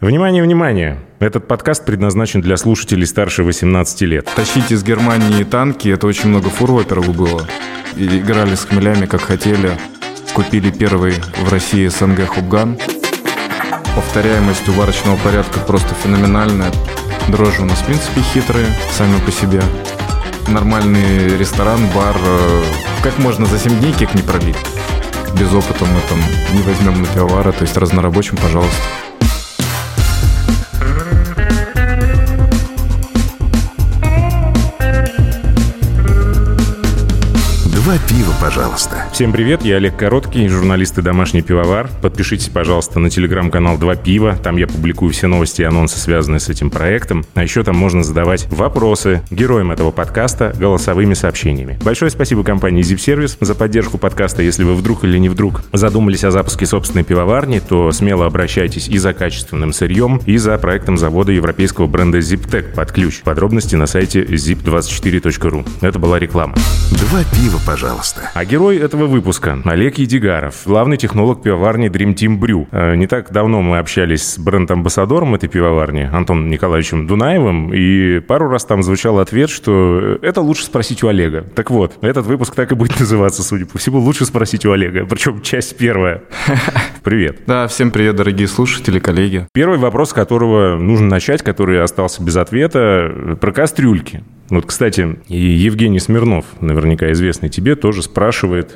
Внимание, внимание! Этот подкаст предназначен для слушателей старше 18 лет. Тащить из Германии танки, это очень много фур, во-первых, было. И играли с хмелями, как хотели. Купили первый в России СНГ Хубган. Повторяемость уварочного порядка просто феноменальная. Дрожжи у нас, в принципе, хитрые, сами по себе. Нормальный ресторан, бар. э, Как можно за 7 дней кек не пробить? Без опыта мы там не возьмем на пивовара, то есть разнорабочим, пожалуйста. Пива, пожалуйста. Всем привет, я Олег Короткий, журналист и домашний пивовар. Подпишитесь, пожалуйста, на телеграм-канал «Два пива». Там я публикую все новости и анонсы, связанные с этим проектом. А еще там можно задавать вопросы героям этого подкаста голосовыми сообщениями. Большое спасибо компании Zip Service за поддержку подкаста. Если вы вдруг или не вдруг задумались о запуске собственной пивоварни, то смело обращайтесь и за качественным сырьем, и за проектом завода европейского бренда ZipTech под ключ. Подробности на сайте zip24.ru. Это была реклама. Два пива, пожалуйста. А герой этого выпуска – Олег Едигаров, главный технолог пивоварни Dream Team Brew. Э, Не так давно мы общались с бренд-амбассадором этой пивоварни, Антоном Николаевичем Дунаевым, и пару раз там звучал ответ, что это лучше спросить у Олега. Так вот, этот выпуск так и будет называться, судя по всему, лучше спросить у Олега, причем часть первая. Привет. Да, всем привет, дорогие слушатели, коллеги. Первый вопрос, с которого нужно начать, который остался без ответа, про кастрюльки. Вот, кстати, и Евгений Смирнов, наверняка известный тебе, тоже спрашивает,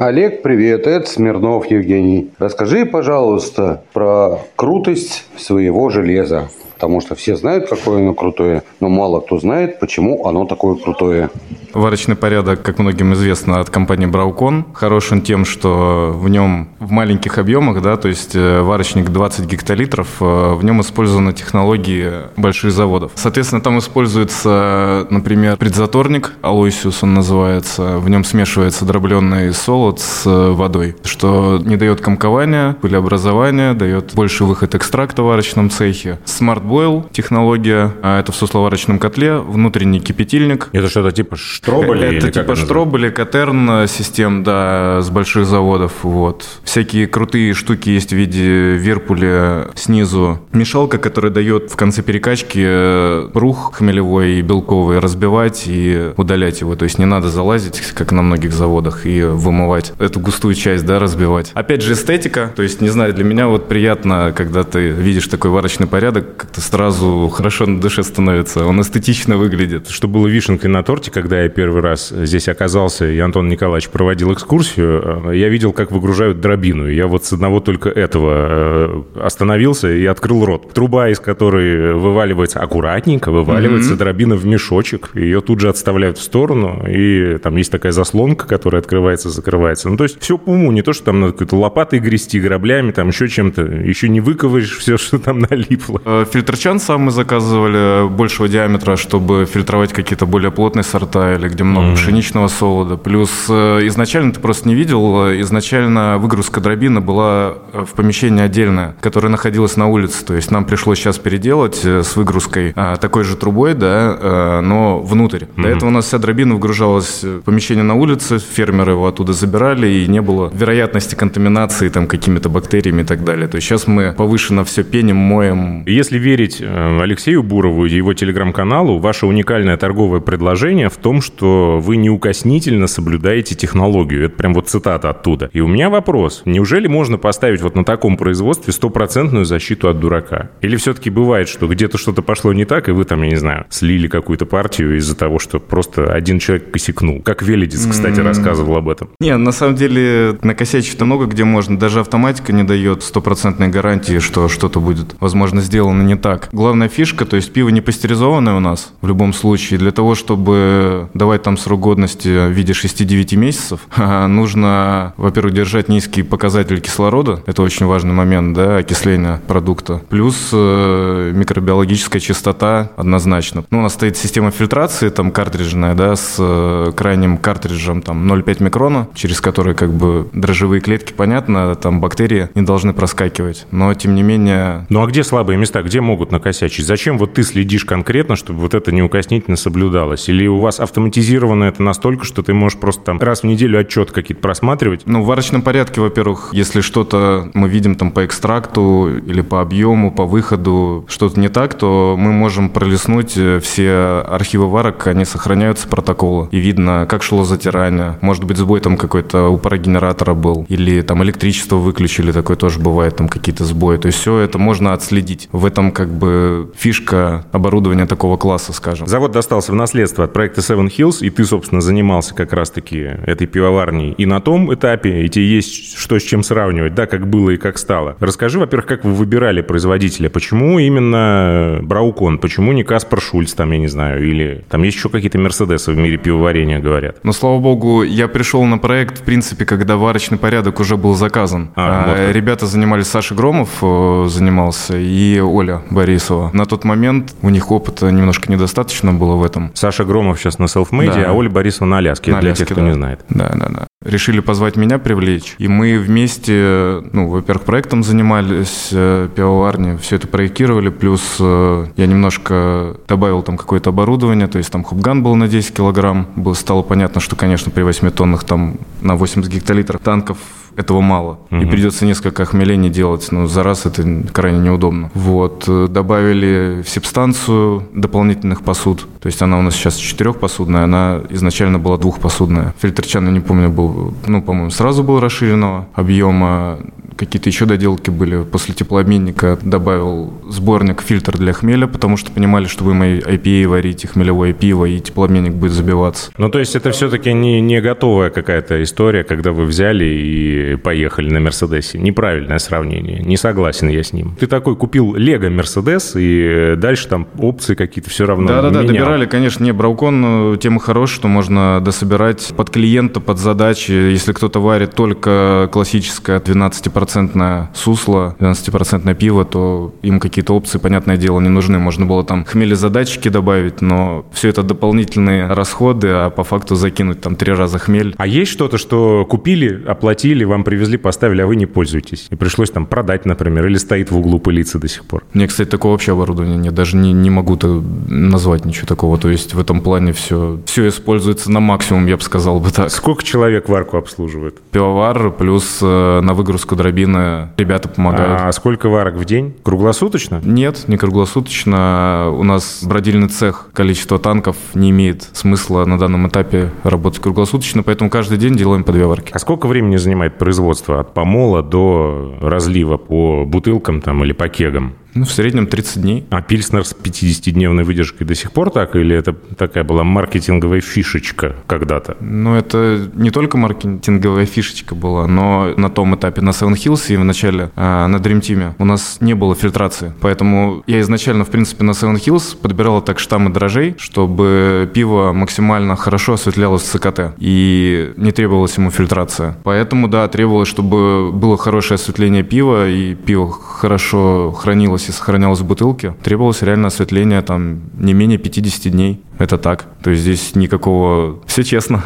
Олег, привет, это Смирнов Евгений. Расскажи, пожалуйста, про крутость своего железа. Потому что все знают, какое оно крутое, но мало кто знает, почему оно такое крутое. Варочный порядок, как многим известно, от компании Браукон. Хорош он тем, что в нем в маленьких объемах, да, то есть э, варочник 20 гектолитров, э, в нем использованы технологии больших заводов. Соответственно, там используется, например, предзаторник, Алойсиус он называется, в нем смешивается дробленый солод с э, водой, что не дает комкования, пылеобразования, дает больше выход экстракта в варочном цехе. Smart Boil технология, а это в сусловарочном котле, внутренний кипятильник, это что-то типа штроболя? или это типа штроболи, катерн систем, да, с больших заводов, вот. Всякие крутые штуки есть в виде верпуля снизу. Мешалка, которая дает в конце перекачки э, рух хмелевой и белковый разбивать и удалять его. То есть не надо залазить, как на многих заводах, и вымывать эту густую часть, да, разбивать. Опять же, эстетика. То есть, не знаю, для меня вот приятно, когда ты видишь такой варочный порядок, как-то сразу хорошо на душе становится. Он эстетично выглядит. Что было вишенкой на торте, когда я первый раз здесь оказался, и Антон Николаевич проводил экскурсию, э, я видел, как выгружают дробину. Я вот с одного только этого э, остановился и открыл рот. Труба, из которой вываливается аккуратненько, вываливается дробина в мешочек. Ее тут же отставляют в сторону, и там есть такая заслонка, которая открывается, закрывается. Ну, то есть все по уму, не то, что там надо какой-то лопатой грести, граблями, там еще чем-то. Еще не выковыришь все, что там налипло. Фильтр-чан сам мы заказывали большего диаметра, чтобы фильтровать какие-то более плотные сорта или где много пшеничного солода. Плюс э, изначально ты просто не видел, э, изначально выгрузка дробины была э, в помещении отдельное, которое находилось на улице. То есть нам пришлось сейчас переделать с выгрузкой а, такой же трубой, да, но внутрь. До этого у нас вся дробина выгружалась в помещение на улице, фермеры его оттуда забирали, и не было вероятности контаминации там какими-то бактериями и так далее. То есть сейчас мы повышенно все пеним, моем, Если верить э, Алексею Бурову и его телеграм-каналу, ваше уникальное торговое предложение в том, что вы неукоснительно соблюдаете технологию. Это прям вот цитата оттуда. И у меня вопрос. Неужели можно поставить вот на таком производстве стопроцентную защиту от дурака? Или все-таки бывает, что где-то что-то пошло не так, и вы там, я не знаю, слили какую-то партию из-за того, что просто один человек косякнул? Как Велидец, кстати, рассказывал об этом. Не, на самом деле накосячить-то много где можно. Даже автоматика не дает стопроцентной гарантии, что что-то будет, возможно, сделано не так. Главная фишка, то есть пиво не пастеризованное у нас в любом случае. Для того, чтобы давать там срок годности в виде 6-9 месяцев, нужно, во-первых, держать низкий показатель кислорода. Это очень важный момент, да, окисления продукта. Плюс э, микробиологическая чистота однозначно. Ну, у нас стоит система фильтрации, там картриджная, да, с э, крайним картриджем там 0,5 микрона, через который как бы дрожжевые клетки, понятно, там бактерии не должны проскакивать. Но, тем не менее, Ну а где слабые места? Где могут могут накосячить. Зачем вот ты следишь конкретно, чтобы вот это неукоснительно соблюдалось? Или у вас автоматизировано это настолько, что ты можешь просто там раз в неделю отчет какие-то просматривать? Ну, в варочном порядке, во-первых, если что-то мы видим там по экстракту или по объему, по выходу, что-то не так, то мы можем пролистнуть э, все архивы варок, они сохраняются, протоколы, и видно, как шло затирание. Может быть, сбой там какой-то у парогенератора был, или там электричество выключили, такое тоже бывает, там какие-то сбои. То есть все это можно отследить. В этом как бы фишка оборудования такого класса, скажем. Завод достался в наследство от проекта Seven Hills, и ты, собственно, занимался как раз-таки этой пивоварней и на том этапе, и тебе есть что с чем сравнивать, да, как было и как стало. Расскажи, во-первых, как вы выбирали производителя, почему именно Браукон, почему не Каспар Шульц, там, я не знаю, или там есть еще какие-то Мерседесы в мире пивоварения, говорят. Но, слава богу, я пришел на проект, в принципе, когда варочный порядок уже был заказан. А, вот Ребята занимались, Саша Громов э, занимался и Оля Борисова. На тот момент у них опыта немножко недостаточно было в этом. Саша Громов сейчас на селфмейде, да. а Оля Борисова на Аляске, на для Аляске, тех, кто да. не знает. Да, да, да. Решили позвать меня, привлечь. И мы вместе, ну, во-первых, проектом занимались, э, пивоварни, все это проектировали, плюс э, я немножко добавил там какое-то оборудование, то есть там хубган был на 10 килограмм, было, стало понятно, что, конечно, при 8 тоннах там на 80 гектолитров танков этого мало. Угу. И придется несколько охмелений делать, но за раз это крайне неудобно. Вот. Э, добавили в субстанцию дополнительных посуд. То есть она у нас сейчас четырехпосудная, она изначально была двухпосудная. Фильтр чана, не помню, был, ну, по-моему, сразу был расширенного объема какие-то еще доделки были. После теплообменника добавил сборник, фильтр для хмеля, потому что понимали, что вы мои IPA варите, хмелевое пиво, и теплообменник будет забиваться. Ну, то есть это все-таки не, не готовая какая-то история, когда вы взяли и поехали на Мерседесе. Неправильное сравнение. Не согласен я с ним. Ты такой купил Лего Мерседес, и дальше там опции какие-то все равно Да-да-да, добирали, конечно. Не, Браукон тема хорошая, что можно дособирать под клиента, под задачи. Если кто-то варит только классическое 12% 12% сусло, 12% пиво, то им какие-то опции, понятное дело, не нужны. Можно было там хмелезадатчики добавить, но все это дополнительные расходы, а по факту закинуть там три раза хмель. А есть что-то, что купили, оплатили, вам привезли, поставили, а вы не пользуетесь? И пришлось там продать, например, или стоит в углу пылиться до сих пор? Мне, кстати, такого вообще оборудования нет. Даже не, не могу-то назвать ничего такого. То есть в этом плане все, все используется на максимум, я бы сказал бы так. Сколько человек варку обслуживает? Пивовар плюс э, на выгрузку дробин дробины ребята помогают. А сколько варок в день? Круглосуточно? Нет, не круглосуточно. У нас бродильный цех, количество танков не имеет смысла на данном этапе работать круглосуточно, поэтому каждый день делаем по две варки. А сколько времени занимает производство от помола до разлива по бутылкам там или по кегам? Ну, в среднем 30 дней. А Пильснер с 50-дневной выдержкой до сих пор так? Или это такая была маркетинговая фишечка когда-то? Ну, это не только маркетинговая фишечка была, но на том этапе на Seven Hills и в начале э, на Dream Team у нас не было фильтрации. Поэтому я изначально, в принципе, на Seven Hills подбирал так штаммы дрожжей, чтобы пиво максимально хорошо осветлялось в ЦКТ и не требовалась ему фильтрация. Поэтому, да, требовалось, чтобы было хорошее осветление пива и пиво хорошо хранилось хранилось и сохранялось в бутылке, требовалось реально осветление там не менее 50 дней. Это так. То есть здесь никакого... Все честно.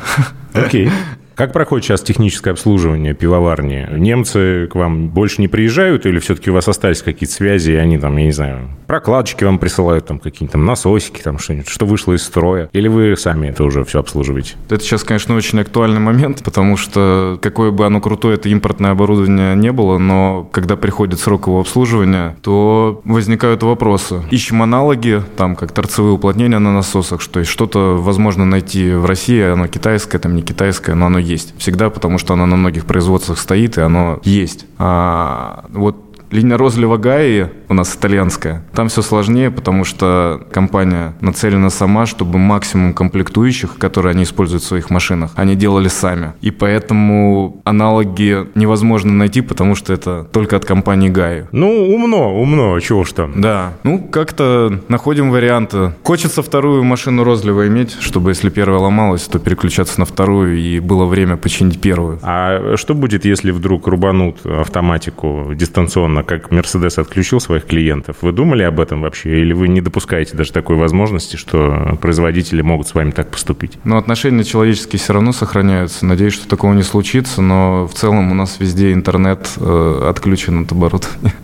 Окей. Okay. Как проходит сейчас техническое обслуживание пивоварни? Немцы к вам больше не приезжают или все-таки у вас остались какие-то связи, и они там, я не знаю, прокладчики вам присылают, там какие-то там насосики, там что-нибудь, что вышло из строя? Или вы сами это уже все обслуживаете? Это сейчас, конечно, очень актуальный момент, потому что какое бы оно крутое это импортное оборудование не было, но когда приходит срок его обслуживания, то возникают вопросы. Ищем аналоги, там как торцевые уплотнения на насосах, что есть что-то возможно найти в России, оно китайское, там не китайское, но оно есть всегда, потому что оно на многих производствах стоит, и оно есть. А вот Линия розлива Гаи у нас итальянская. Там все сложнее, потому что компания нацелена сама, чтобы максимум комплектующих, которые они используют в своих машинах, они делали сами. И поэтому аналоги невозможно найти, потому что это только от компании Гаи. Ну, умно, умно, чего ж там. Да. Ну, как-то находим варианты. Хочется вторую машину розлива иметь, чтобы если первая ломалась, то переключаться на вторую и было время починить первую. А что будет, если вдруг рубанут автоматику дистанционно недавно, как Mercedes отключил своих клиентов. Вы думали об этом вообще? Или вы не допускаете даже такой возможности, что производители могут с вами так поступить? Ну, отношения человеческие все равно сохраняются. Надеюсь, что такого не случится, но в целом у нас везде интернет э, отключен от оборудования.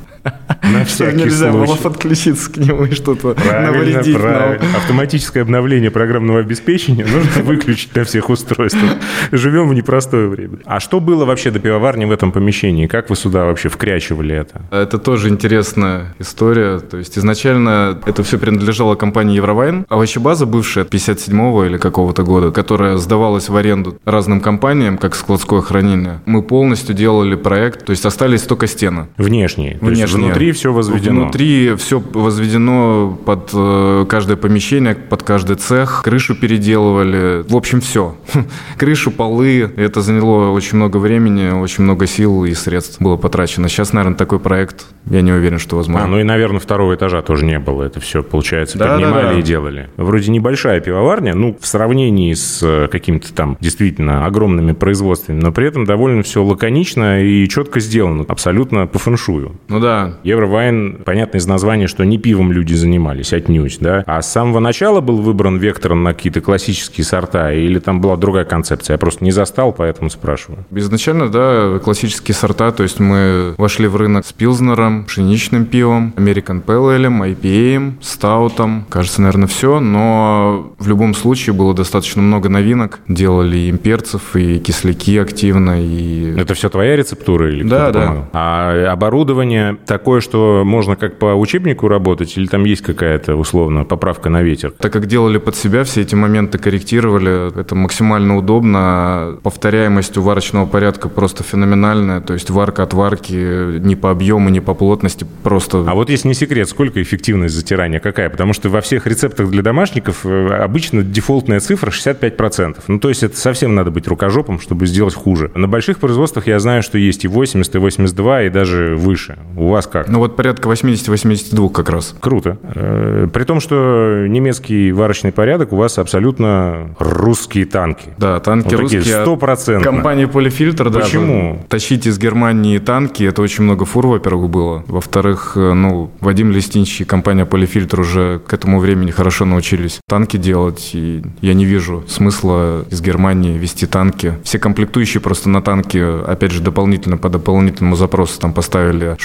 На всякий Нельзя было случай. подключиться к нему и что-то Правильно, навредить нам. правильно. Автоматическое обновление программного обеспечения нужно выключить на всех устройствах. Живем в непростое время. А что было вообще до пивоварни в этом помещении? Как вы сюда вообще вкрячивали это? Это тоже интересная история. То есть изначально это все принадлежало компании Евровайн. Овощебаза бывшая 57-го или какого-то года, которая сдавалась в аренду разным компаниям, как складское хранение. Мы полностью делали проект, то есть остались только стены. Внешние. Внешние. Внутри все возведено. Внутри все возведено под э, каждое помещение, под каждый цех. Крышу переделывали. В общем, все. Крышу, полы. Это заняло очень много времени, очень много сил и средств было потрачено. Сейчас, наверное, такой проект, я не уверен, что возможно. А, ну и, наверное, второго этажа тоже не было. Это все, получается, Да, поднимали да, да. и делали. Вроде небольшая пивоварня, ну, в сравнении с э, какими-то там действительно огромными производствами, но при этом довольно все лаконично и четко сделано, абсолютно по фэншую. Ну да, Евровайн, понятно из названия, что не пивом люди занимались, отнюдь, да? А с самого начала был выбран вектор на какие-то классические сорта, или там была другая концепция? Я просто не застал, поэтому спрашиваю. Изначально, да, классические сорта, то есть мы вошли в рынок с пилзнером, пшеничным пивом, American Pale Ale, IPA, стаутом, кажется, наверное, все, но в любом случае было достаточно много новинок, делали и имперцев, и кисляки активно, и... Это все твоя рецептура или Да, да. помогал? А оборудование такое, что можно как по учебнику работать, или там есть какая-то, условно, поправка на ветер? Так как делали под себя, все эти моменты корректировали, это максимально удобно. Повторяемость у варочного порядка просто феноменальная. То есть варка от варки ни по объему, ни по плотности просто... А вот если не секрет, сколько эффективность затирания какая? Потому что во всех рецептах для домашников э, обычно дефолтная цифра 65%. Ну, то есть это совсем надо быть рукожопом, чтобы сделать хуже. На больших производствах я знаю, что есть и 80, и 82, и даже выше. У вас как? Ну вот порядка 80-82 как раз. Круто. Э, При том, что немецкий варочный порядок у вас абсолютно русские танки. Да, танки Вот русские. от стопроцентно. Компания Полифильтр, да. Почему? Тащить из Германии танки, это очень много фур, во-первых, было. Во-вторых, э, ну, Вадим Листинч и компания Полифильтр уже к этому времени хорошо научились танки делать, и я не вижу смысла из Германии вести танки. Все комплектующие просто на танки, опять же, дополнительно по дополнительному запросу там поставили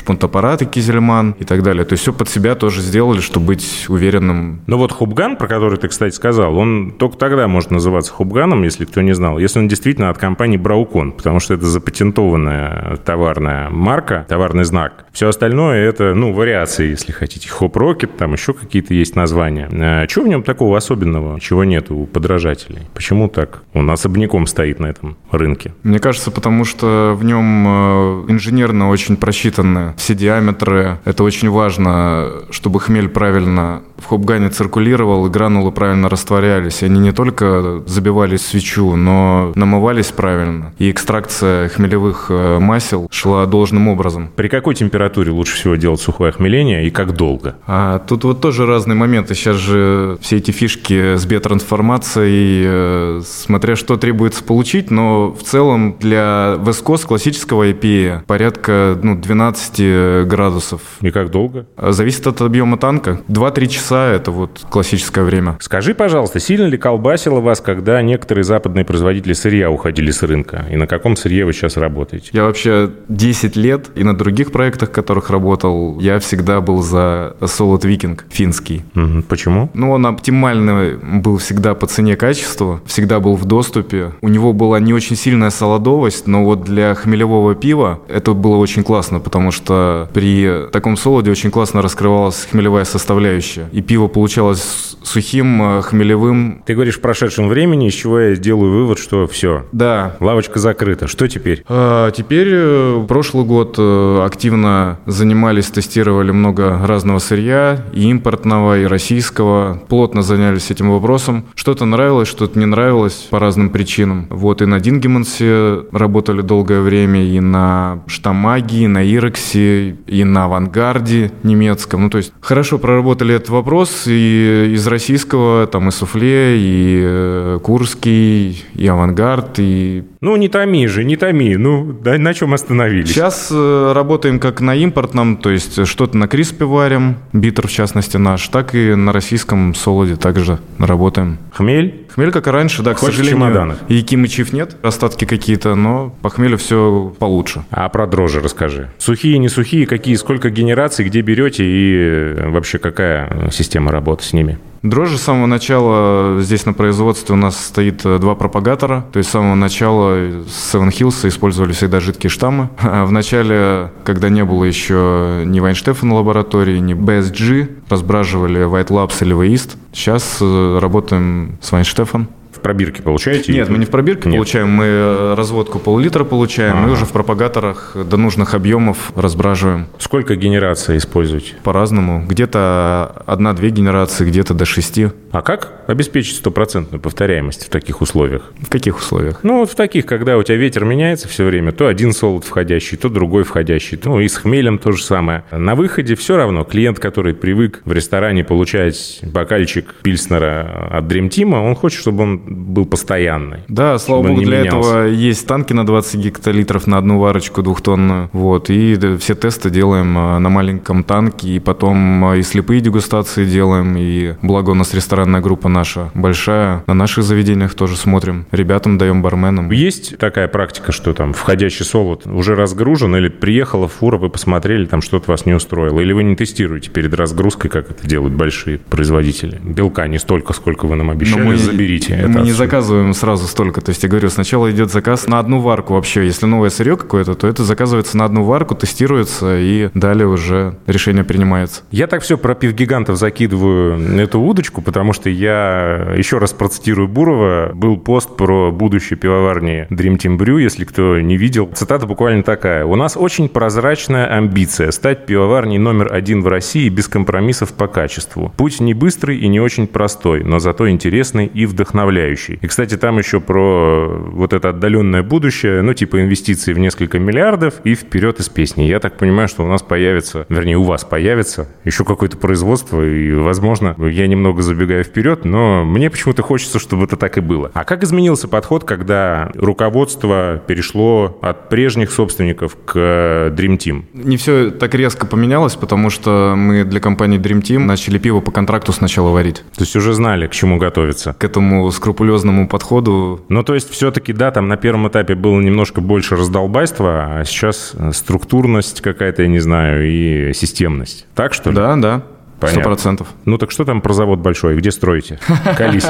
шпунтаппараты Кизельман и так далее. То есть все под себя тоже сделали, чтобы быть уверенным. Ну вот Хубган, про который ты, кстати, сказал, он только тогда может называться Хубганом, если кто не знал, если он действительно от компании Браукон, потому что это запатентованная товарная марка, товарный знак. Все остальное это, ну, вариации, если хотите. Хоп Рокет, там еще какие-то есть названия. А чего в нем такого особенного, чего нет у подражателей? Почему так? Он особняком стоит на этом рынке. Мне кажется, потому что в нем э, инженерно очень просчитаны все диаметры. Это очень важно, чтобы хмель правильно в хопгане циркулировал и гранулы правильно растворялись. И они не только забивались в свечу, но намывались правильно. И экстракция хмелевых э, масел шла должным образом. При какой температуре лучше всего делать сухое охмеление и как долго? А тут вот тоже разные моменты. Сейчас же все эти фишки с биотрансформацией, э, смотря что требуется получить, но в целом для Вескос классического IPA порядка ну, 12 градусов. И как долго? А Зависит от объема танка. 2-3 часа – это вот классическое время. Скажи, пожалуйста, сильно ли колбасило вас, когда некоторые западные производители сырья уходили с рынка? И на каком сырье вы сейчас работаете? Я вообще 10 лет и на других проектах, в которых работал, я всегда был за Solid Viking финский. Мгм. Почему? Ну, он оптимальный был всегда по цене-качеству, всегда был в доступе. У него была не очень сильная солодовость, но вот для хмелевого пива это было очень классно, потому что при таком солоде очень классно раскрывалась хмелевая составляющая. И пиво получалось сухим, э, хмелевым. Ты говоришь в прошедшем времени, из чего я делаю вывод, что все, Да, лавочка закрыта. Что теперь? А Теперь э, прошлый год э, активно занимались, тестировали много разного сырья, и импортного, и российского. Плотно занялись этим вопросом. Что-то нравилось, что-то не нравилось по разным причинам. Вот и на Дингемансе работали долгое время, и на Штамаге, и на Ирексе, и на Авангарде немецком. Ну, то есть хорошо проработали этот вопрос, и из российского, там и суфле, и э, курский, и авангард, и... Ну, не томи же, не томи. Ну, да, на чем остановились? Сейчас э, работаем как на импортном, то есть что-то на криспе варим, битер в частности наш, так и на российском солоде также работаем. Хмель? Хмель, как и раньше, да, к Хочешь сожалению. чемоданов? И кимычев нет, остатки какие-то, но по хмелю все получше. А про дрожжи расскажи. Сухие, не сухие, какие, сколько генераций, где берете и э, вообще какая система работы с ними? Дрожжи с самого начала здесь на производстве у нас стоит э, два пропагатора. То есть с самого начала с Seven Hills использовали всегда жидкие штаммы. А в начале, когда не было еще ни Вайнштефана лаборатории, ни BSG, разбраживали White Labs или Weist. Сейчас э, работаем с Вайнштефан. В пробирке получаете? Нет, мы не в пробирке Нет. получаем, мы э, разводку пол-литра получаем, Ага. мы уже в пропагаторах до нужных объемов разбраживаем Сколько генераций используете? по-разному. Где-то одна-две генерации, где-то до шести. А как обеспечить стопроцентную повторяемость в таких условиях? В каких условиях? Ну, вот в таких, когда у тебя ветер меняется все время, то один солод входящий, то другой входящий, ну и с хмелем то же самое. На выходе все равно клиент, который привык в ресторане получать бокальчик пильснера от Dream Team, он хочет, чтобы он был постоянный. Да, слава богу, для менялся. этого есть танки на 20 гектолитров на одну варочку двухтонную. Вот, и все тесты делаем а, на маленьком танке, и потом а, и слепые дегустации делаем, и благо у нас ресторанная группа наша большая, на наших заведениях тоже смотрим, ребятам даем барменам. Есть такая практика, что там входящий солод уже разгружен, или приехала фура, вы посмотрели, там что-то вас не устроило, или вы не тестируете перед разгрузкой, как это делают большие производители. Белка не столько, сколько вы нам обещали, мы, заберите. это мы не заказываем сразу столько. То есть я говорю, сначала идет заказ на одну варку вообще. Если новое сырье какое-то, то это заказывается на одну варку, тестируется, и далее уже решение принимается. Я так все про пивгигантов закидываю эту удочку, потому что я еще раз процитирую Бурова. Был пост про будущее пивоварни Dream Team Brew, если кто не видел. Цитата буквально такая. «У нас очень прозрачная амбиция стать пивоварней номер один в России без компромиссов по качеству. Путь не быстрый и не очень простой, но зато интересный и вдохновляющий». И, кстати, там еще про вот это отдаленное будущее, ну, типа инвестиции в несколько миллиардов и вперед из песни. Я так понимаю, что у нас появится, вернее, у вас появится еще какое-то производство, и, возможно, я немного забегаю вперед, но мне почему-то хочется, чтобы это так и было. А как изменился подход, когда руководство перешло от прежних собственников к Dream Team? Не все так резко поменялось, потому что мы для компании Dream Team начали пиво по контракту сначала варить. То есть уже знали, к чему готовиться. К этому скрупулезному подходу Ну, то есть, все-таки, да, там на первом этапе было немножко больше раздолбайства, а сейчас э, структурность какая-то, я не знаю, и системность. Так что ли? Да, да, сто процентов. Ну, так что там про завод большой? Где строите? Колись.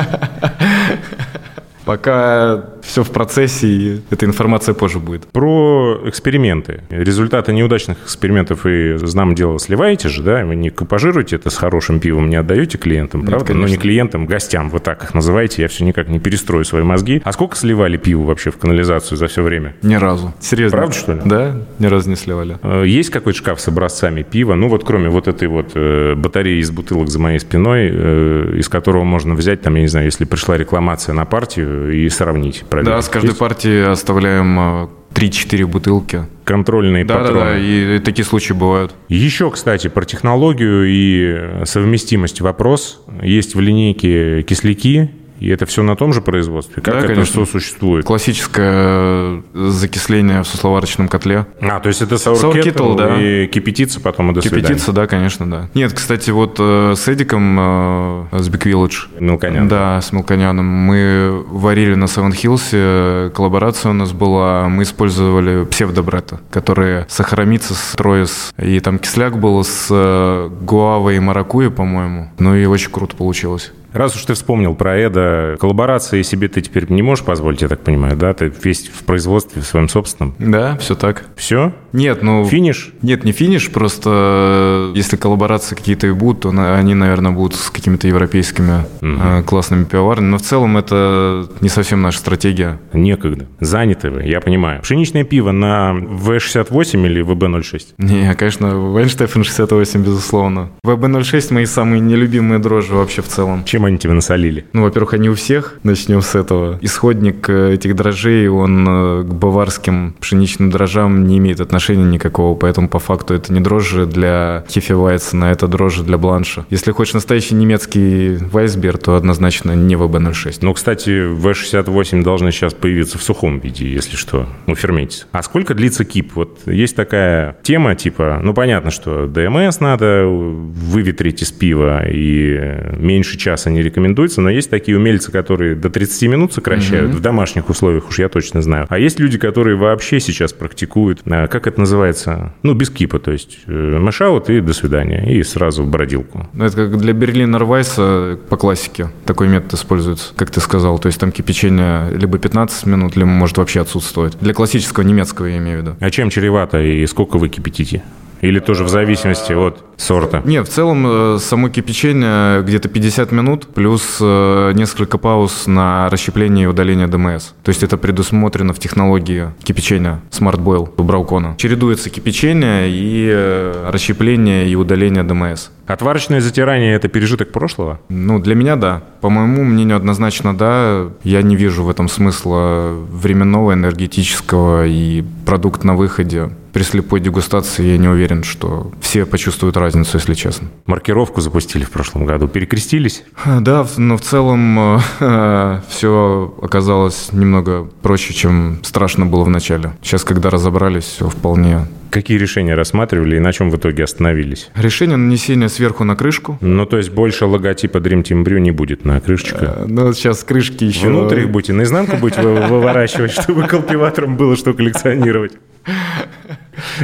Пока все в процессе, и эта информация позже будет. Про эксперименты. Результаты неудачных экспериментов и знамо дело сливаете же, да? Вы не купажируете это с хорошим пивом, не отдаете клиентам, Нет, правда? Ну, не конечно. клиентам, гостям, вот так их называете. Я все никак не перестрою свои мозги. А сколько сливали пиво вообще в канализацию за все время? Ни разу. Серьезно. Правда, что ли? Да, ни разу не сливали. Э, Есть какой-то шкаф с образцами пива? Ну, вот кроме вот этой вот э, батареи из бутылок за моей спиной, э, из которого можно взять, там, я не знаю, если пришла рекламация на партию, и сравнить. Проверить. Да, с каждой Есть партии оставляем э, 3-4 бутылки. Контрольные Да, да, патроны. да, и, и такие случаи бывают. Еще, кстати, про технологию и совместимость вопрос. Есть в линейке кисляки, и это все на том же производстве. Как Да, это конечно. все существует? Классическое э, закисление в сусловарочном котле. А, то есть это Sour саур kettle, да. и кипятится потом и до свидания. Кипятиться, да, конечно, да. Нет, кстати, вот э, с Эдиком, э, с Big Village, Мелконян. Да, с Мелконяном. Мы варили на Севен Хиллсе, коллаборация у нас была. Мы использовали псевдобрета, которые сахаромицы с троис. И там кисляк был с э, гуавой и маракуйей, по-моему. Ну и очень круто получилось. Раз уж ты вспомнил про Эда, коллаборации себе ты теперь не можешь позволить, я так понимаю, да? Ты весь в производстве, в своем собственном. Да, все так. Все? Нет, ну... Финиш? Нет, не финиш, просто э, если коллаборации какие-то и будут, то они, наверное, будут с какими-то европейскими э, классными пивоварнями. Но в целом это не совсем наша стратегия. Некогда. Заняты вы, я понимаю. Пшеничное пиво на В68 или ВБ06? Не, конечно, Вайнштефен 68, безусловно. ВБ-06 мои самые нелюбимые дрожжи вообще в целом. Чем они тебя насолили? Ну, во-первых, они у всех. Начнем с этого. Исходник э, этих дрожжей, он к баварским пшеничным дрожжам не имеет отношения отношения никакого, поэтому по факту это не дрожжи для Хефевайцена, это дрожжи для бланша. Если хочешь настоящий немецкий Вайсбер, то однозначно не ВБ-06. Ну, кстати, В68 должны сейчас появиться в сухом виде, если что, ну, ферментится. А сколько длится кип? Вот есть такая тема, типа, ну, понятно, что ДМС надо выветрить из пива, и меньше часа не рекомендуется, но есть такие умельцы, которые до 30 минут сокращают, mm-hmm. в домашних условиях уж я точно знаю. А есть люди, которые вообще сейчас практикуют, а, как это называется, ну, без кипа, то есть э, мешаут и до свидания, и сразу в бродилку. Ну, это как для Берлинер Вайса по классике такой метод используется, как ты сказал, то есть там кипячение либо 15 минут, либо может вообще отсутствовать. Для классического немецкого я имею в виду. А чем чревато и сколько вы кипятите? Или тоже в зависимости от сорта? Нет, в целом э, само кипячение где-то 50 минут, плюс э, несколько пауз на расщепление и удаление ДМС. То есть это предусмотрено в технологии кипячения Smart Boil у Браукона. Чередуется кипячение и э, расщепление и удаление ДМС. Отварочное затирание – это пережиток прошлого? Ну, для меня – да. По моему мнению, однозначно да. Я не вижу в этом смысла временного, энергетического и продукт на выходе. При слепой дегустации я не уверен, что все почувствуют разницу, если честно. Маркировку запустили в прошлом году. Перекрестились? Да, но в целом э, все оказалось немного проще, чем страшно было в начале. Сейчас, когда разобрались, все вполне Какие решения рассматривали и на чем в итоге остановились? Решение нанесения сверху на крышку. Ну, то есть больше логотипа Dream Team Brew не будет на крышечке? А, ну, сейчас крышки еще... Внутрь их будете, наизнанку будете выворачивать, чтобы культиватором было что коллекционировать?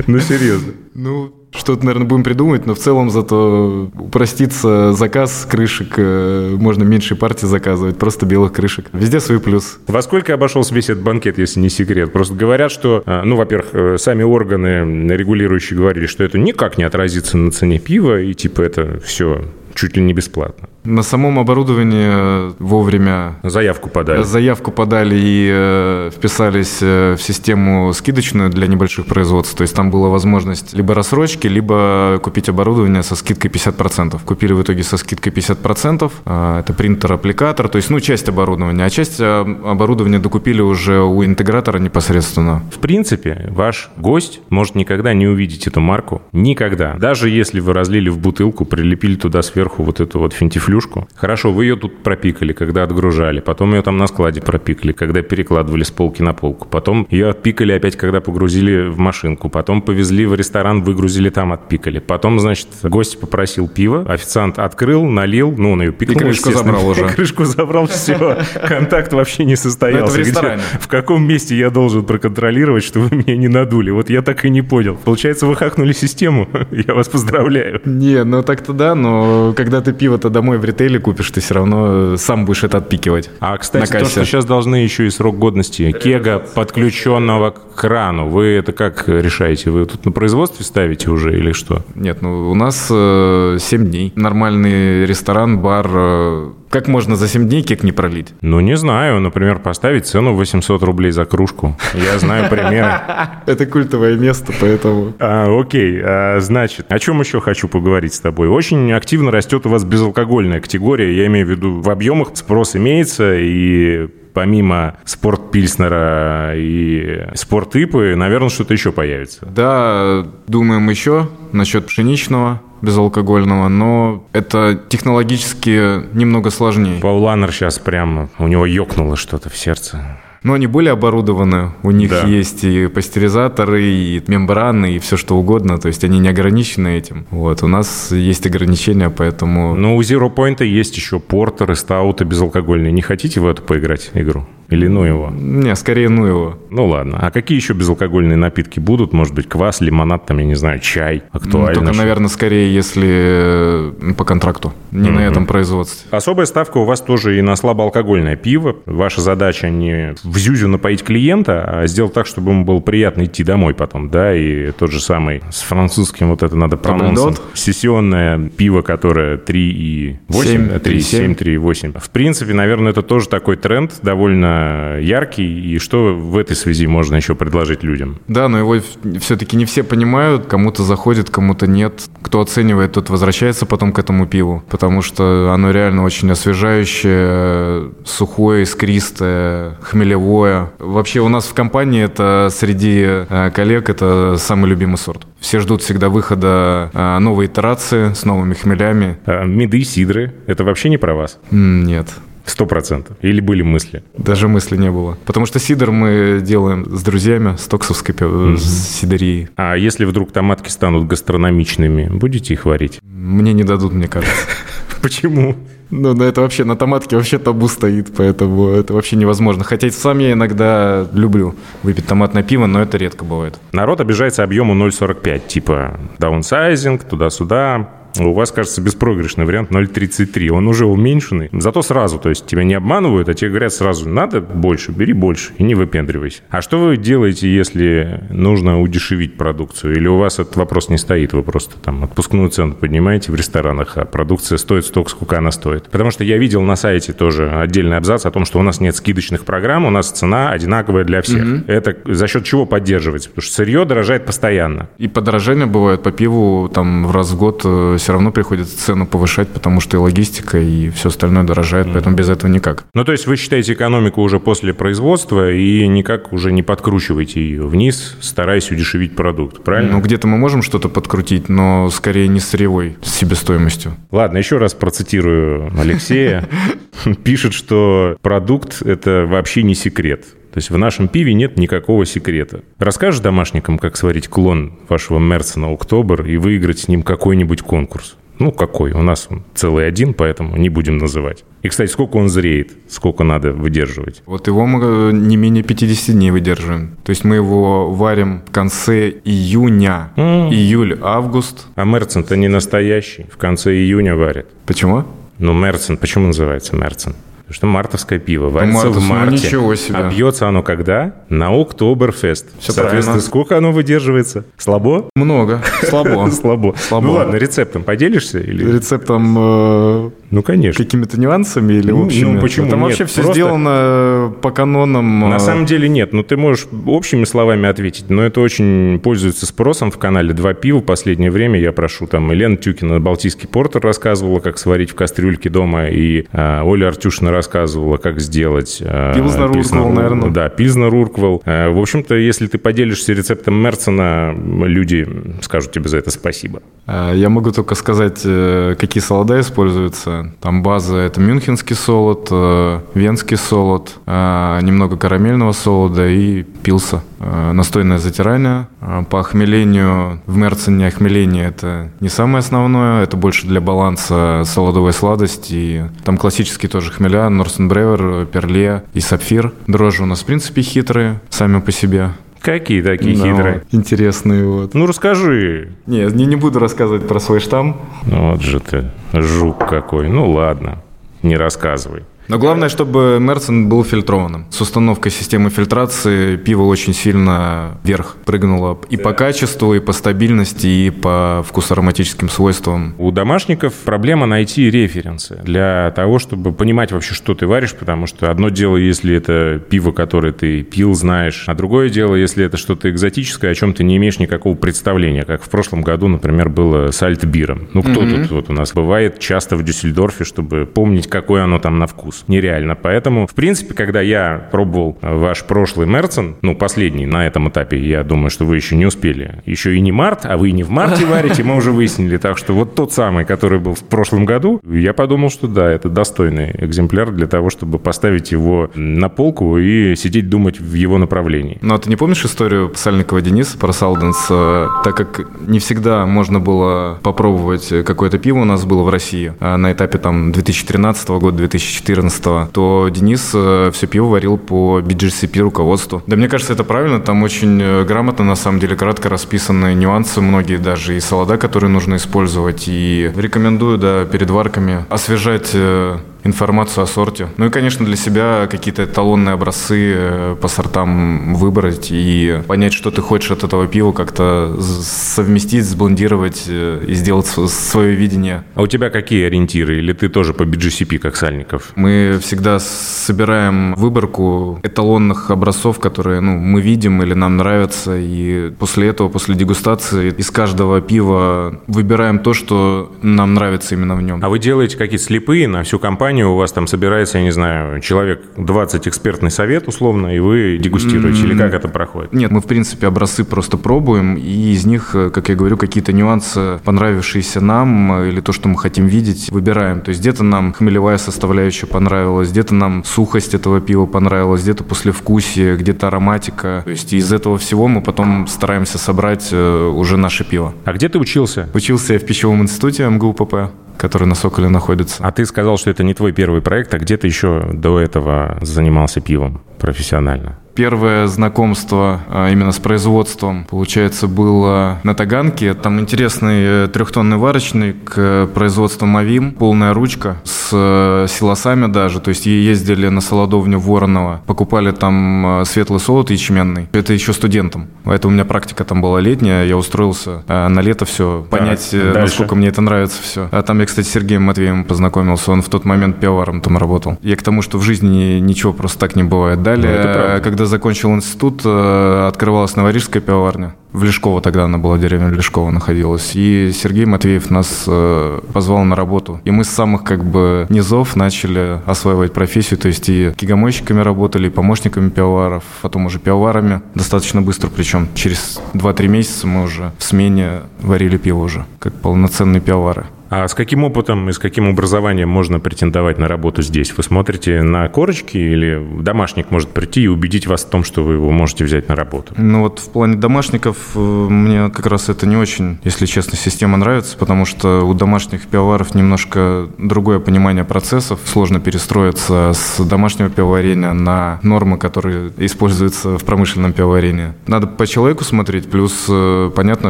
Ну, серьезно. Ну, что-то, наверное, будем придумать, но в целом зато упростится заказ крышек, э, можно меньшей партии заказывать, просто белых крышек. Везде свой плюс. Во сколько обошелся весь этот банкет, если не секрет? Просто говорят, что, э, ну, во-первых, э, сами органы регулирующие говорили, что это никак не отразится на цене пива, и типа это все чуть ли не бесплатно. На самом оборудовании вовремя заявку подали. Заявку подали и э, вписались э, в систему скидочную для небольших производств. То есть там была возможность либо рассрочки, либо купить оборудование со скидкой 50%. Купили в итоге со скидкой 50%. Э, это принтер-аппликатор, то есть ну часть оборудования, а часть э, оборудования докупили уже у интегратора непосредственно. В принципе, ваш гость может никогда не увидеть эту марку. Никогда. Даже если вы разлили в бутылку, прилепили туда сверху вот эту вот финтифлю флюшку. Хорошо, вы ее тут пропикали, когда отгружали. Потом ее там на складе пропикали, когда перекладывали с полки на полку. Потом ее отпикали опять, когда погрузили в машинку. Потом повезли в ресторан, выгрузили там, отпикали. Потом, значит, гость попросил пива, официант открыл, налил, ну, он ее пикнул. И крышку забрал уже. Крышку забрал, все. Контакт вообще не состоялся. В ресторане. В каком месте я должен проконтролировать, что вы меня не надули? Вот я так и не понял. Получается, вы хакнули систему? Я вас поздравляю. Не, ну так-то да, но когда ты пиво-то домой ритейле купишь, ты все равно сам будешь это отпикивать. А, кстати, то, что сейчас должны еще и срок годности кега, подключенного к крану, вы это как решаете? Вы тут на производстве ставите уже или что? Нет, ну у нас э, 7 дней. Нормальный ресторан, бар э, как можно за 7 дней кек не пролить? Ну, не знаю. Например, поставить цену 800 рублей за кружку. Я знаю примеры. Это культовое место, поэтому... А, окей. А, значит, о чем еще хочу поговорить с тобой? Очень активно растет у вас безалкогольная категория. Я имею в виду, в объемах спрос имеется, и помимо спорт-пильснера и спорт-ипы, наверное, что-то еще появится. Да, думаем еще насчет пшеничного безалкогольного, но это технологически немного сложнее. Пауланер сейчас прямо, у него ёкнуло что-то в сердце. Но они более оборудованы. У них да. есть и пастеризаторы, и мембраны, и все что угодно. То есть они не ограничены этим. Вот. У нас есть ограничения, поэтому... Но у Zero Point есть еще портеры, стауты безалкогольные. Не хотите в эту поиграть игру? Или ну его? Не, скорее ну его. Ну ладно. А какие еще безалкогольные напитки будут? Может быть, квас, лимонад, там, я не знаю, чай? Актуально. Ну, только, что? наверное, скорее, если по контракту, не mm-hmm. на этом производстве. Особая ставка у вас тоже и на слабоалкогольное пиво. Ваша задача не в зюзю напоить клиента, а сделать так, чтобы ему было приятно идти домой потом, да, и тот же самый с французским вот это надо прононсом. Сессионное пиво, которое 3,8, 3,7, 3,8. В принципе, наверное, это тоже такой тренд довольно яркий, и что в этой связи можно еще предложить людям? Да, но его все-таки не все понимают, кому-то заходит, кому-то нет. Кто оценивает, тот возвращается потом к этому пиву, потому что оно реально очень освежающее, сухое, искристое, хмелевое. Вообще у нас в компании это среди э, коллег это самый любимый сорт. Все ждут всегда выхода э, новой итерации с новыми хмелями. А меды, сидры – это вообще не про вас? Нет. Сто процентов. Или были мысли? Даже мысли не было. Потому что сидр мы делаем с друзьями, с токсовской mm-hmm. сидерией. А если вдруг томатки станут гастрономичными, будете их варить? Мне не дадут, мне кажется. Почему? Ну, на это вообще, на томатке вообще табу стоит, поэтому это вообще невозможно. Хотя сам я иногда люблю выпить томатное пиво, но это редко бывает. Народ обижается объему 0,45, типа даунсайзинг, туда-сюда. У вас, кажется, беспроигрышный вариант 0,33. Он уже уменьшенный. Зато сразу, то есть тебя не обманывают, а тебе говорят сразу, надо больше, бери больше и не выпендривайся. А что вы делаете, если нужно удешевить продукцию? Или у вас этот вопрос не стоит? Вы просто там отпускную цену поднимаете в ресторанах, а продукция стоит столько, сколько она стоит. Потому что я видел на сайте тоже отдельный абзац о том, что у нас нет скидочных программ, у нас цена одинаковая для всех. Угу. Это за счет чего поддерживается? Потому что сырье дорожает постоянно. И подорожание бывает по пиву там в раз в год э, все равно приходится цену повышать, потому что и логистика, и все остальное дорожает, mm-hmm. поэтому без этого никак. Ну, то есть вы считаете экономику уже после производства и никак уже не подкручиваете ее вниз, стараясь удешевить продукт, правильно? Ну, где-то мы можем что-то подкрутить, но скорее не сырьевой себестоимостью. Ладно, еще раз процитирую Алексея. Пишет, что продукт – это вообще не секрет. То есть в нашем пиве нет никакого секрета. Расскажешь домашникам, как сварить клон вашего Мерсона Октобер и выиграть с ним какой-нибудь конкурс? Ну, какой? У нас он целый один, поэтому не будем называть. И, кстати, сколько он зреет? Сколько надо выдерживать? Вот его мы э, не менее 50 дней выдерживаем. То есть мы его варим в конце июня. Mm. Июль, август. А Мерцен-то не настоящий. В конце июня варят. Почему? Ну, Мерцен. Почему называется Мерцен? Потому что мартовское пиво варится Мартов, в марте. Ну, ничего себе. А пьется оно когда? На Октоберфест. Все Соответственно, правильно. сколько оно выдерживается? Слабо? Много. Слабо. Слабо. Ну ладно, рецептом поделишься? Рецептом э, Ну, конечно. какими-то нюансами или Ну, общими? ну, почему Там нет? вообще все Просто- сделано по канонам. На э, самом деле нет. Ну, ты можешь общими словами ответить, но это очень пользуется спросом в канале «Два пива». В последнее время я прошу там Елена Тюкина «Балтийский портер» рассказывала, как сварить в кастрюльке дома, и а, Оля Артюшина рассказывала, как сделать... а, Пилзнер Пилснер Урквал, Ур- наверное. Да, Пилзнер Урквал. А, В общем-то, если ты поделишься рецептом Мерцена, люди скажут тебе за это спасибо. Э, Я могу только сказать, э, какие солода используются. Там база – это мюнхенский солод, э, венский солод, э, немного карамельного солода и пилса. Э, Настойное затирание. По охмелению в Мерцене охмеление – это не самое основное, это больше для баланса солодовой сладости. Там классические тоже хмеля, Норсенбревер, Перле и Сапфир. Дрожжи у нас, в принципе, хитрые сами по себе. Какие такие Но хитрые? Интересные вот. Ну, расскажи. Не, не, не буду рассказывать про свой штамм. Ну, вот же ты, жук какой. Ну, ладно, не рассказывай. Но главное, чтобы Мерцен был фильтрованным. С установкой системы фильтрации пиво очень сильно вверх прыгнуло и по качеству, и по стабильности, и по вкусоароматическим свойствам. У домашников проблема найти референсы для того, чтобы понимать вообще, что ты варишь, потому что одно дело, если это пиво, которое ты пил, знаешь, а другое дело, если это что-то экзотическое, о чем ты не имеешь никакого представления, как в прошлом году, например, было с альтбиром. Ну, кто тут вот у нас бывает часто в Дюссельдорфе, чтобы помнить, какой оно там на вкус? Нереально. Поэтому, в принципе, когда я пробовал ваш прошлый Мерцен, ну, последний на этом этапе, я думаю, что вы еще не успели. Еще и не март, а вы и не в марте варите, мы уже выяснили. Так что вот тот самый, который был в прошлом году, я подумал, что да, это достойный экземпляр для того, чтобы поставить его на полку и сидеть думать в его направлении. Но ты не помнишь историю Сальникова Дениса про Салденс? Э, Так как не всегда можно было попробовать какое-то пиво у нас было в России а на этапе там 2013 года, 2014, то Денис э, все пиво варил по BGCP руководству. Да мне кажется, это правильно, там очень э, грамотно, на самом деле, кратко расписаны нюансы многие, даже и солода, которые нужно использовать. И рекомендую, да, перед варками освежать э, информацию о сорте. Ну и, конечно, для себя какие-то эталонные образцы э, по сортам выбрать и понять, что ты хочешь от этого пива, как-то совместить, сблендировать э, и сделать свое видение. А у тебя какие ориентиры? Или ты тоже по BGCP, как Сальников? Мы всегда собираем выборку эталонных образцов, которые ну, мы видим или нам нравятся, и после этого, после дегустации, из каждого пива выбираем то, что нам нравится именно в нем. А вы делаете какие-то слепые на всю компанию, у вас там собирается, я не знаю, человек 20 экспертный совет условно, и вы дегустируете, mm-hmm. или как это проходит? Нет, мы в принципе образцы просто пробуем, и из них, как я говорю, какие-то нюансы, понравившиеся нам, или то, что мы хотим видеть, выбираем. То есть где-то нам хмелевая составляющая понравилась, где-то нам сухость этого пива понравилась, где-то послевкусие, где-то ароматика. То есть из этого всего мы потом стараемся собрать э, уже наше пиво. А где ты учился? Учился я в пищевом институте МГУПП который на Соколе находится. А ты сказал, что это не твой первый проект, а где ты еще до этого занимался пивом профессионально? Первое знакомство а, именно с производством, получается, было на Таганке. Там интересный э, трехтонный варочник, э, производство Мавим, полная ручка с э, силосами даже. То есть ездили на Солодовню Воронова, покупали там светлый солод ячменный. Это еще студентом. Это у меня практика там была летняя, я устроился на лето все, понять, так, насколько мне это нравится все. А там я, кстати, с Сергеем Матвеем познакомился, он в тот момент пивоваром там работал. Я к тому, что в жизни ничего просто так не бывает. Далее, ну, когда закончил институт, э, открывалась Новорижская пивоварня. В Лешково тогда она была, деревня Лешково находилась. И Сергей Матвеев нас э, позвал на работу. И мы с самых как бы низов начали осваивать профессию. То есть и кигомойщиками работали, и помощниками пивоваров, потом уже пивоварами. Достаточно быстро, причем через 2-3 месяца мы уже в смене варили пиво уже, как полноценные пивовары. А с каким опытом и с каким образованием можно претендовать на работу здесь? Вы смотрите на корочки или домашник может прийти и убедить вас в том, что вы его можете взять на работу? Ну вот в плане домашников э, мне как раз это не очень, если честно, система нравится, потому что у домашних пивоваров немножко другое понимание процессов. Сложно перестроиться с домашнего пивоварения на нормы, которые используются в промышленном пивоварении. Надо по человеку смотреть, плюс э, понятно,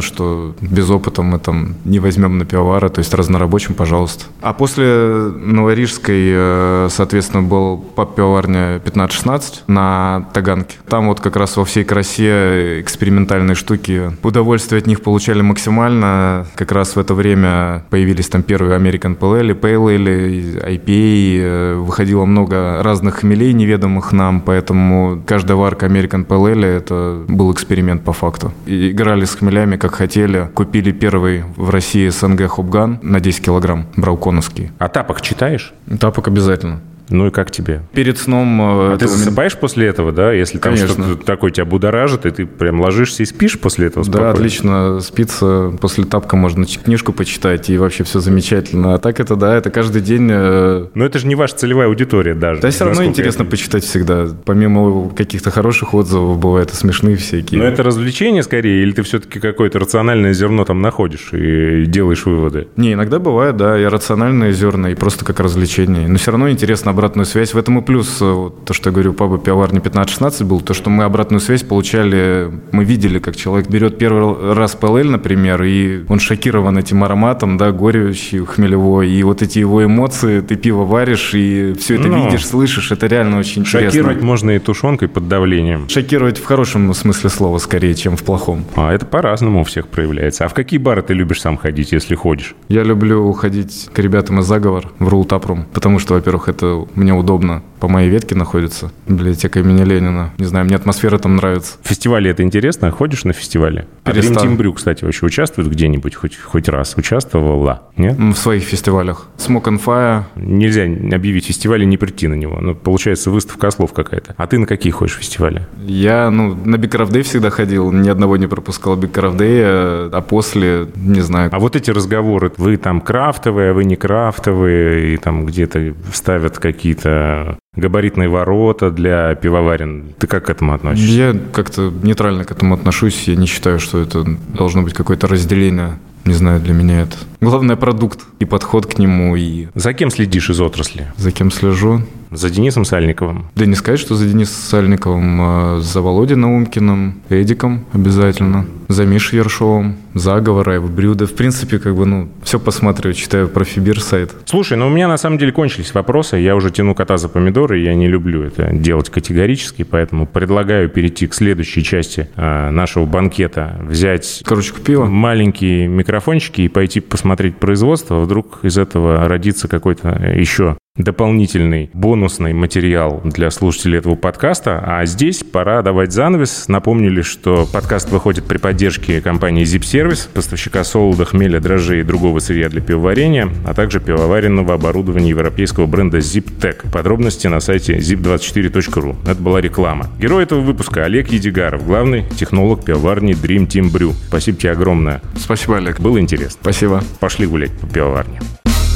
что без опыта мы там не возьмем на пивовара, то есть разнорабочим, пожалуйста. А после Новорижской, э, соответственно, был пап-пивоварня 15-16 на Таганке. Там вот как раз во всей красе экспериментальные штуки. Удовольствие от них получали максимально. Как раз в это время появились там первые American Pale Ale, Pale Ale, IPA. Выходило много разных хмелей, неведомых нам, поэтому каждая варка American Pale Ale это был эксперимент по факту. И играли с хмелями, как хотели. Купили первый в России СНГ Хопган на 10 килограмм, брауконовский. А тапок читаешь? Тапок обязательно. Ну и как тебе? Перед сном... Э, а ты засыпаешь меня... после этого, да? Если там что-то такое тебя будоражит, и ты прям ложишься и спишь после этого спокойно? Да, отлично спится. После тапка можно книжку почитать, и вообще все замечательно. А так это, да, это каждый день... Э, Но это же не ваша целевая аудитория даже. Да все равно интересно я... почитать всегда. Помимо каких-то хороших отзывов, бывает и смешные всякие. Но это развлечение скорее, или ты все-таки какое-то рациональное зерно там находишь и делаешь выводы? Не, иногда бывает, да, и рациональное зерна, и просто как развлечение. Но все равно интересно обратную связь. В этом и плюс, э, то, что я говорю, паба пивоварни 15-16 был, то, что мы обратную связь получали, мы видели, как человек берет первый раз ПЛЛ, например, и он шокирован этим ароматом, да, горючий, хмелевой, и вот эти его эмоции, ты пиво варишь, и все это. Ну. видишь, слышишь, это реально очень Шокировать интересно. Шокировать можно и тушенкой под давлением. Шокировать в хорошем смысле слова, скорее, чем в плохом. А это по-разному у всех проявляется. А в какие бары ты любишь сам ходить, если ходишь? Я люблю ходить к ребятам из Заговор в Рултапрум, потому что, во-первых, это мне удобно. По моей ветке находится библиотека имени Ленина. Не знаю, мне атмосфера там нравится. Фестивали это интересно? Ходишь на фестивале? Перестан. А Dream Team Brew, кстати, вообще участвует где-нибудь хоть, хоть раз? Участвовала? Нет? В своих фестивалях. Smoke and Fire. Нельзя объявить фестиваль и не прийти на него. Ну, получается, выставка слов какая-то. А ты на какие ходишь фестивали? Я, ну, на Big Craft Day всегда ходил. Ни одного не пропускал Big Craft Day, а, а после, не знаю. А вот эти разговоры, вы там крафтовые, а вы не крафтовые, и там где-то ставят какие-то габаритные ворота для пивоварен. Ты как к этому относишься? Я как-то нейтрально к этому отношусь. Я не считаю, что это должно быть какое-то разделение. Не знаю, для меня это. Главное продукт и подход к нему. И... За кем следишь из отрасли? За кем слежу? За Денисом Сальниковым. Да не сказать, что за Денисом Сальниковым, а за Володей Наумкиным, Эдиком обязательно, за Мишей Ершовым, Заговор, Айва Брюда. В принципе, как бы, ну, все посматриваю, читаю про Фибир сайт. Слушай, ну у меня на самом деле кончились вопросы. Я уже тяну кота за помидоры, и я не люблю это делать категорически, поэтому предлагаю перейти к следующей части э, нашего банкета. Взять Корочку пива. маленькие микрофончики и пойти посмотреть производство. Вдруг из этого родится какой-то еще дополнительный бонусный материал для слушателей этого подкаста. А здесь пора давать занавес. Напомнили, что подкаст выходит при поддержке компании Zip Service, поставщика солода, хмеля, дрожжей и другого сырья для пивоварения, а также пивоваренного оборудования европейского бренда ZipTech. Подробности на сайте zip24.ru. Это была реклама. Герой этого выпуска Олег Едигаров, главный технолог пивоварни Dream Team Brew. Спасибо тебе огромное. Спасибо, Олег. Было интересно. Спасибо. Пошли гулять по пивоварне.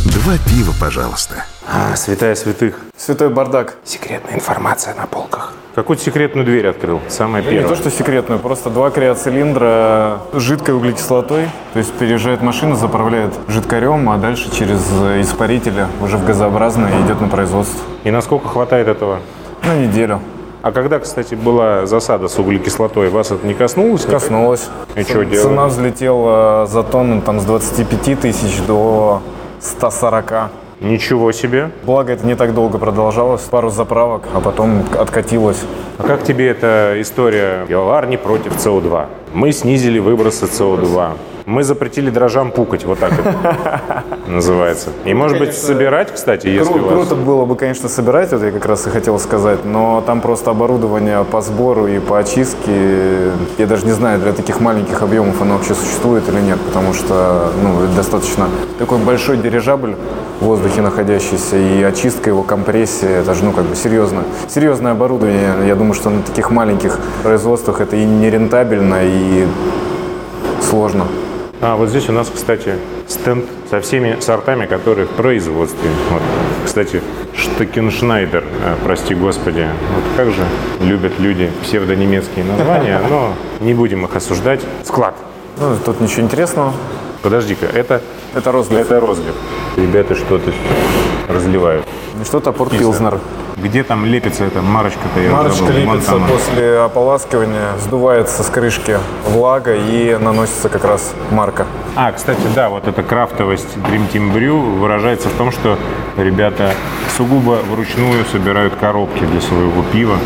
Два пива, пожалуйста. А, святая святых. Святой бардак. Секретная информация на полках. Какую-то секретную дверь открыл, самая Не первая. то, что секретную, просто два криоцилиндра с жидкой углекислотой. То есть переезжает машина, заправляет жидкарем, а дальше через испарители уже в газообразное идет на производство. И насколько хватает этого? На неделю. А когда, кстати, была засада с углекислотой, вас это не коснулось? Коснулось. И что делали? Цена взлетела за тонну там, с 25 тысяч до 140. Ничего себе. Благо, это не так долго продолжалось. Пару заправок, а потом откатилось. А как тебе эта история пивоварни против СО2? Мы снизили выбросы СО2. Мы запретили дрожжам пукать, вот так это называется. И, может быть, собирать, кстати, если у вас... Круто было бы, конечно, собирать, вот я как раз и хотел сказать, но там просто оборудование по сбору и по очистке, я даже не знаю, для таких маленьких объемов оно вообще существует или нет, потому что ну, это достаточно такой большой дирижабль в воздухе находящийся, и очистка его, компрессия, это же, ну, как бы серьезно. Серьезное оборудование, я думаю, что на таких маленьких производствах это и нерентабельно, и сложно. А, вот здесь у нас, кстати, стенд со всеми сортами, которые в производстве. Вот. Кстати, Штекеншнайдер, э, прости господи. Вот как же любят люди псевдонемецкие названия, но не будем их осуждать. Склад. Ну, тут ничего интересного. Подожди-ка, это, Это розлив. это розлив. Ребята что-то разливают. Что-то Порт Пилзнер. Где там лепится эта марочка-то? Марочка забыл. Лепится там. после ополаскивания, сдувается с крышки влага и наносится как раз марка. А, кстати, да, вот эта крафтовость Dream Team Brew выражается в том, что ребята сугубо вручную собирают коробки для своего пива.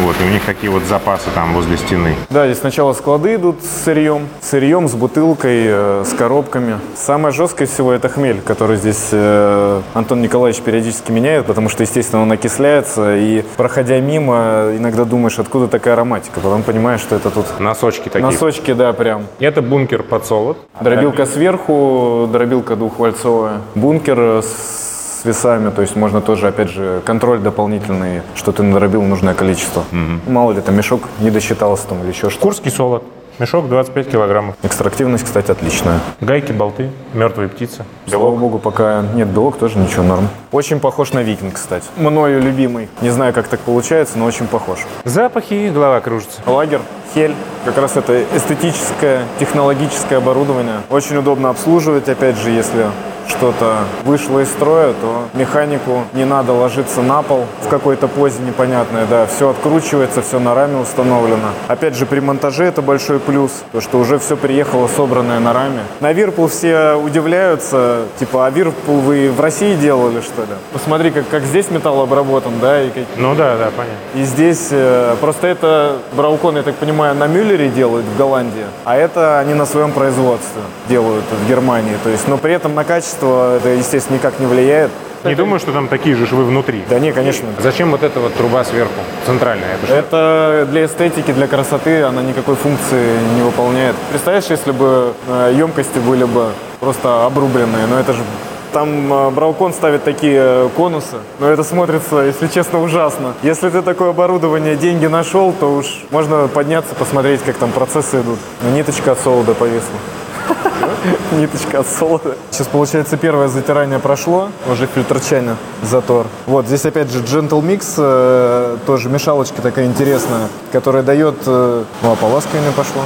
Вот, и у них такие вот запасы там возле стены. Да, здесь сначала склады идут с сырьем, с сырьем, с бутылкой, э, с коробками. Самое жесткое всего это хмель, который здесь э, Антон Николаевич периодически меняет, потому что, естественно, он окисляется, и проходя мимо, иногда думаешь, откуда такая ароматика, потом понимаешь, что это тут Носочки такие. носочки, да, прям. Это бункер под солод. Дробилка сверху, дробилка двухвальцовая. Бункер с с весами, то есть можно тоже, опять же, контроль дополнительный, что ты надробил нужное количество. Мало ли, там мешок не досчитался там или еще что-то. Курский солод. Мешок 25 килограммов. Экстрактивность, кстати, отличная. Гайки, болты, мертвые птицы. Слава богу, пока нет белок, тоже ничего норм. Очень похож на викинг, кстати. Мною любимый. Не знаю, как так получается, но очень похож. Запахи, голова кружится. Лагер, хель. Как раз это эстетическое, технологическое оборудование. Очень удобно обслуживать, опять же, если что-то вышло из строя, то механику не надо ложиться на пол в какой-то позе непонятной, да, все откручивается, все на раме установлено. Опять же, при монтаже это большой плюс, то что уже все приехало собранное на раме. На Вирпул все удивляются, типа, а Вирпул вы в России делали, что ли? Посмотри, как, как здесь металл обработан, да, и как, Ну да, да, понятно. и здесь э, просто это Браукон, я так понимаю, на Мюллере делают в Голландии, а это они на своем производстве делают в Германии. То есть, но при этом на качество это, естественно, никак не влияет. Не думаю, что там такие же швы внутри. Да не, конечно. Зачем вот эта вот труба сверху, центральная? Это что? Это для эстетики, для красоты, она никакой функции не выполняет. Представляешь, если бы э, емкости были бы просто обрубленные, но это же там э, Браукон ставит такие э, конусы, но это смотрится, если честно, ужасно. Если ты такое оборудование, деньги нашел, то уж можно подняться, посмотреть, как там процессы идут. Ну, Ниточка от солода повисла. Ниточка от солода. Сейчас, получается, первое затирание прошло. Уже фильтр чайна затор. Вот, здесь опять же Gentle Mix, э, тоже мешалочка такая интересная, которая дает... Э, ну, ополаскивание пошло.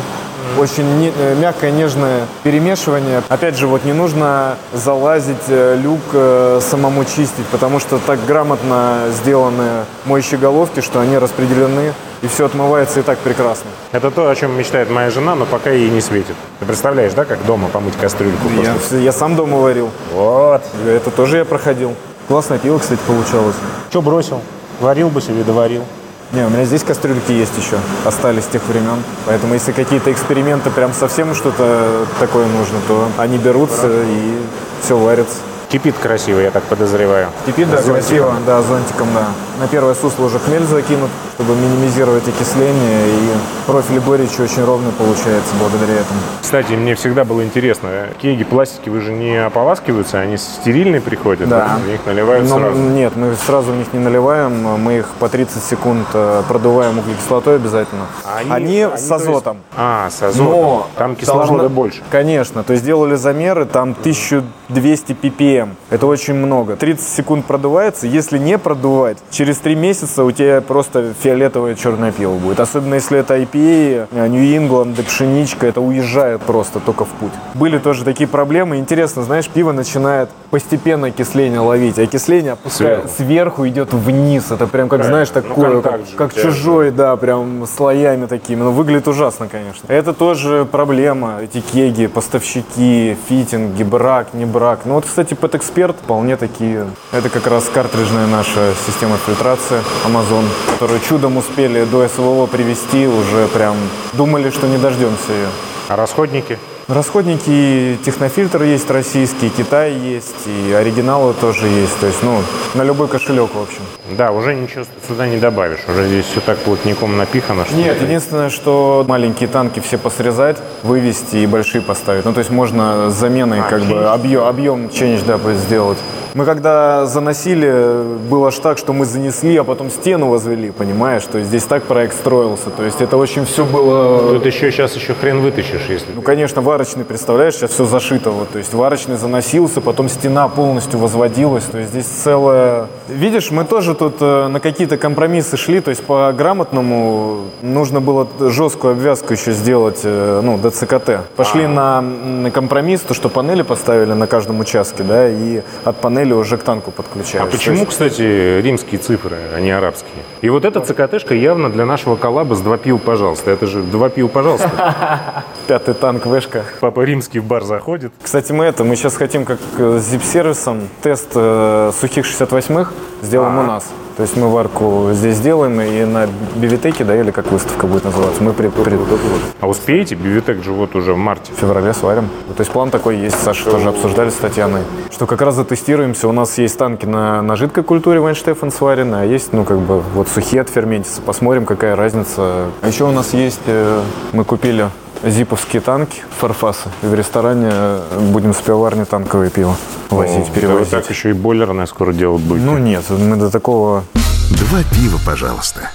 Очень не, э, мягкое, нежное перемешивание. Опять же, вот не нужно залазить, э, люк э, самому чистить, потому что так грамотно сделаны моющие головки, что они распределены, и все отмывается и так прекрасно. Это то, о чем мечтает моя жена, но пока ей не светит. Ты представляешь, да, как дома помыть кастрюльку? Я, я сам дома варил. Вот. Это тоже я проходил. Классное пиво, кстати, получалось. Что бросил? Варил бы себе, доварил. Не, у меня здесь кастрюльки есть еще, остались с тех времен. Поэтому если какие-то эксперименты прям совсем что-то такое нужно, то они берутся и все варится. Кипит красиво, я так подозреваю. Кипит, да, красиво, да, зонтиком, да. На первое сусло уже хмель закинут, чтобы минимизировать окисление, и профиль горечи очень ровный получается благодаря этому. Кстати, мне всегда было интересно, кеги пластики, вы же не ополаскиваются, они стерильные приходят, да. в них наливают Но, сразу? Нет, мы сразу в них не наливаем, мы их по 30 секунд э, продуваем углекислотой обязательно. Они, они, они с азотом. Есть... А, с азотом. Но там кислорода должна... больше. Конечно, то есть сделали замеры, там 1200 ppm. Это очень много. 30 секунд продувается, если не продувать, через 3 месяца у тебя просто фиолетовое черное пиво будет. Особенно если это IPA, Нью-Ингланд, пшеничка, это уезжает просто только в путь. Были тоже такие проблемы. Интересно, знаешь, пиво начинает постепенно окисление ловить. Окисление опускает сверху, сверху идет вниз. Это прям как, знаешь, ну, такое, ну, как, как чужой, да, прям слоями такими. Но выглядит ужасно, конечно. Это тоже проблема. Эти кеги, поставщики, фитинги, брак, не брак. Ну вот, кстати, Пэт-эксперт вполне такие. Это как раз картриджная наша система фильтрации Amazon, которую чудом успели до СВО привести, уже прям думали, что не дождемся ее. А расходники? Расходники, технофильтр есть российский, Китай есть, и оригиналы тоже есть. То есть, ну, на любой кошелек, в общем. Да, уже ничего сюда не добавишь. Уже здесь все так плотником напихано. Что Нет, единственное, что маленькие танки все посрезать, вывести и большие поставить. Ну, то есть можно с заменой а, как change. бы объем, объем change, да, сделать. Мы когда заносили, было аж так, что мы занесли, а потом стену возвели, понимаешь? То есть здесь так проект строился. То есть это очень все было... Тут еще сейчас еще хрен вытащишь, если... Ну, конечно, варочный, представляешь, сейчас все зашито. Вот. То есть варочный заносился, потом стена полностью возводилась. То есть здесь целое... Видишь, мы тоже тут э, на какие-то компромиссы шли. То есть по грамотному нужно было жесткую обвязку еще сделать, э, ну, ДЦКТ. Пошли на, на компромисс, то, что панели поставили на каждом участке, да, и от панели уже к танку подключаешь. А почему, есть... кстати, римские цифры, а не арабские? И вот эта ЦКТшка явно для нашего коллаба с два пива, пожалуйста. Это же два пива, пожалуйста. Пятый танк, вышка. Папа римский в бар заходит. Кстати, мы это, мы сейчас хотим как с zip-сервисом тест э, сухих 68-х сделаем А-а-а. у нас. То есть мы варку здесь делаем, и на Бивитеке, да, или как выставка будет называться, мы при... при... А успеете? Бивитек же вот уже в марте. В феврале сварим. То есть план такой есть, Саша тоже обсуждали с Татьяной, что как раз затестируемся. У нас есть танки на, на жидкой культуре Вайнштефен сварены, а есть, ну, как бы, вот сухие от ферментиса. Посмотрим, какая разница. А еще у нас есть, э, мы купили зиповские танки, фарфасы. В ресторане будем с пивоварни танковое пиво возить, О, перевозить. Да так еще и бойлерное скоро делать будет. Ну нет, мы до такого... Два пива, пожалуйста.